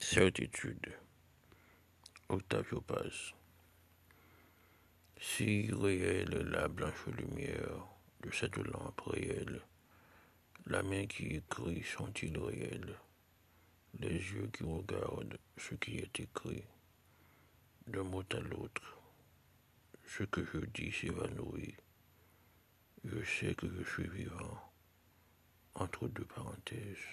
Certitude. Octavio Paz. Si réelle la blanche lumière de cette lampe réelle, la main qui écrit sont-ils réels? Les yeux qui regardent ce qui est écrit, d'un mot à l'autre, ce que je dis s'évanouit. Je sais que je suis vivant, entre deux parenthèses.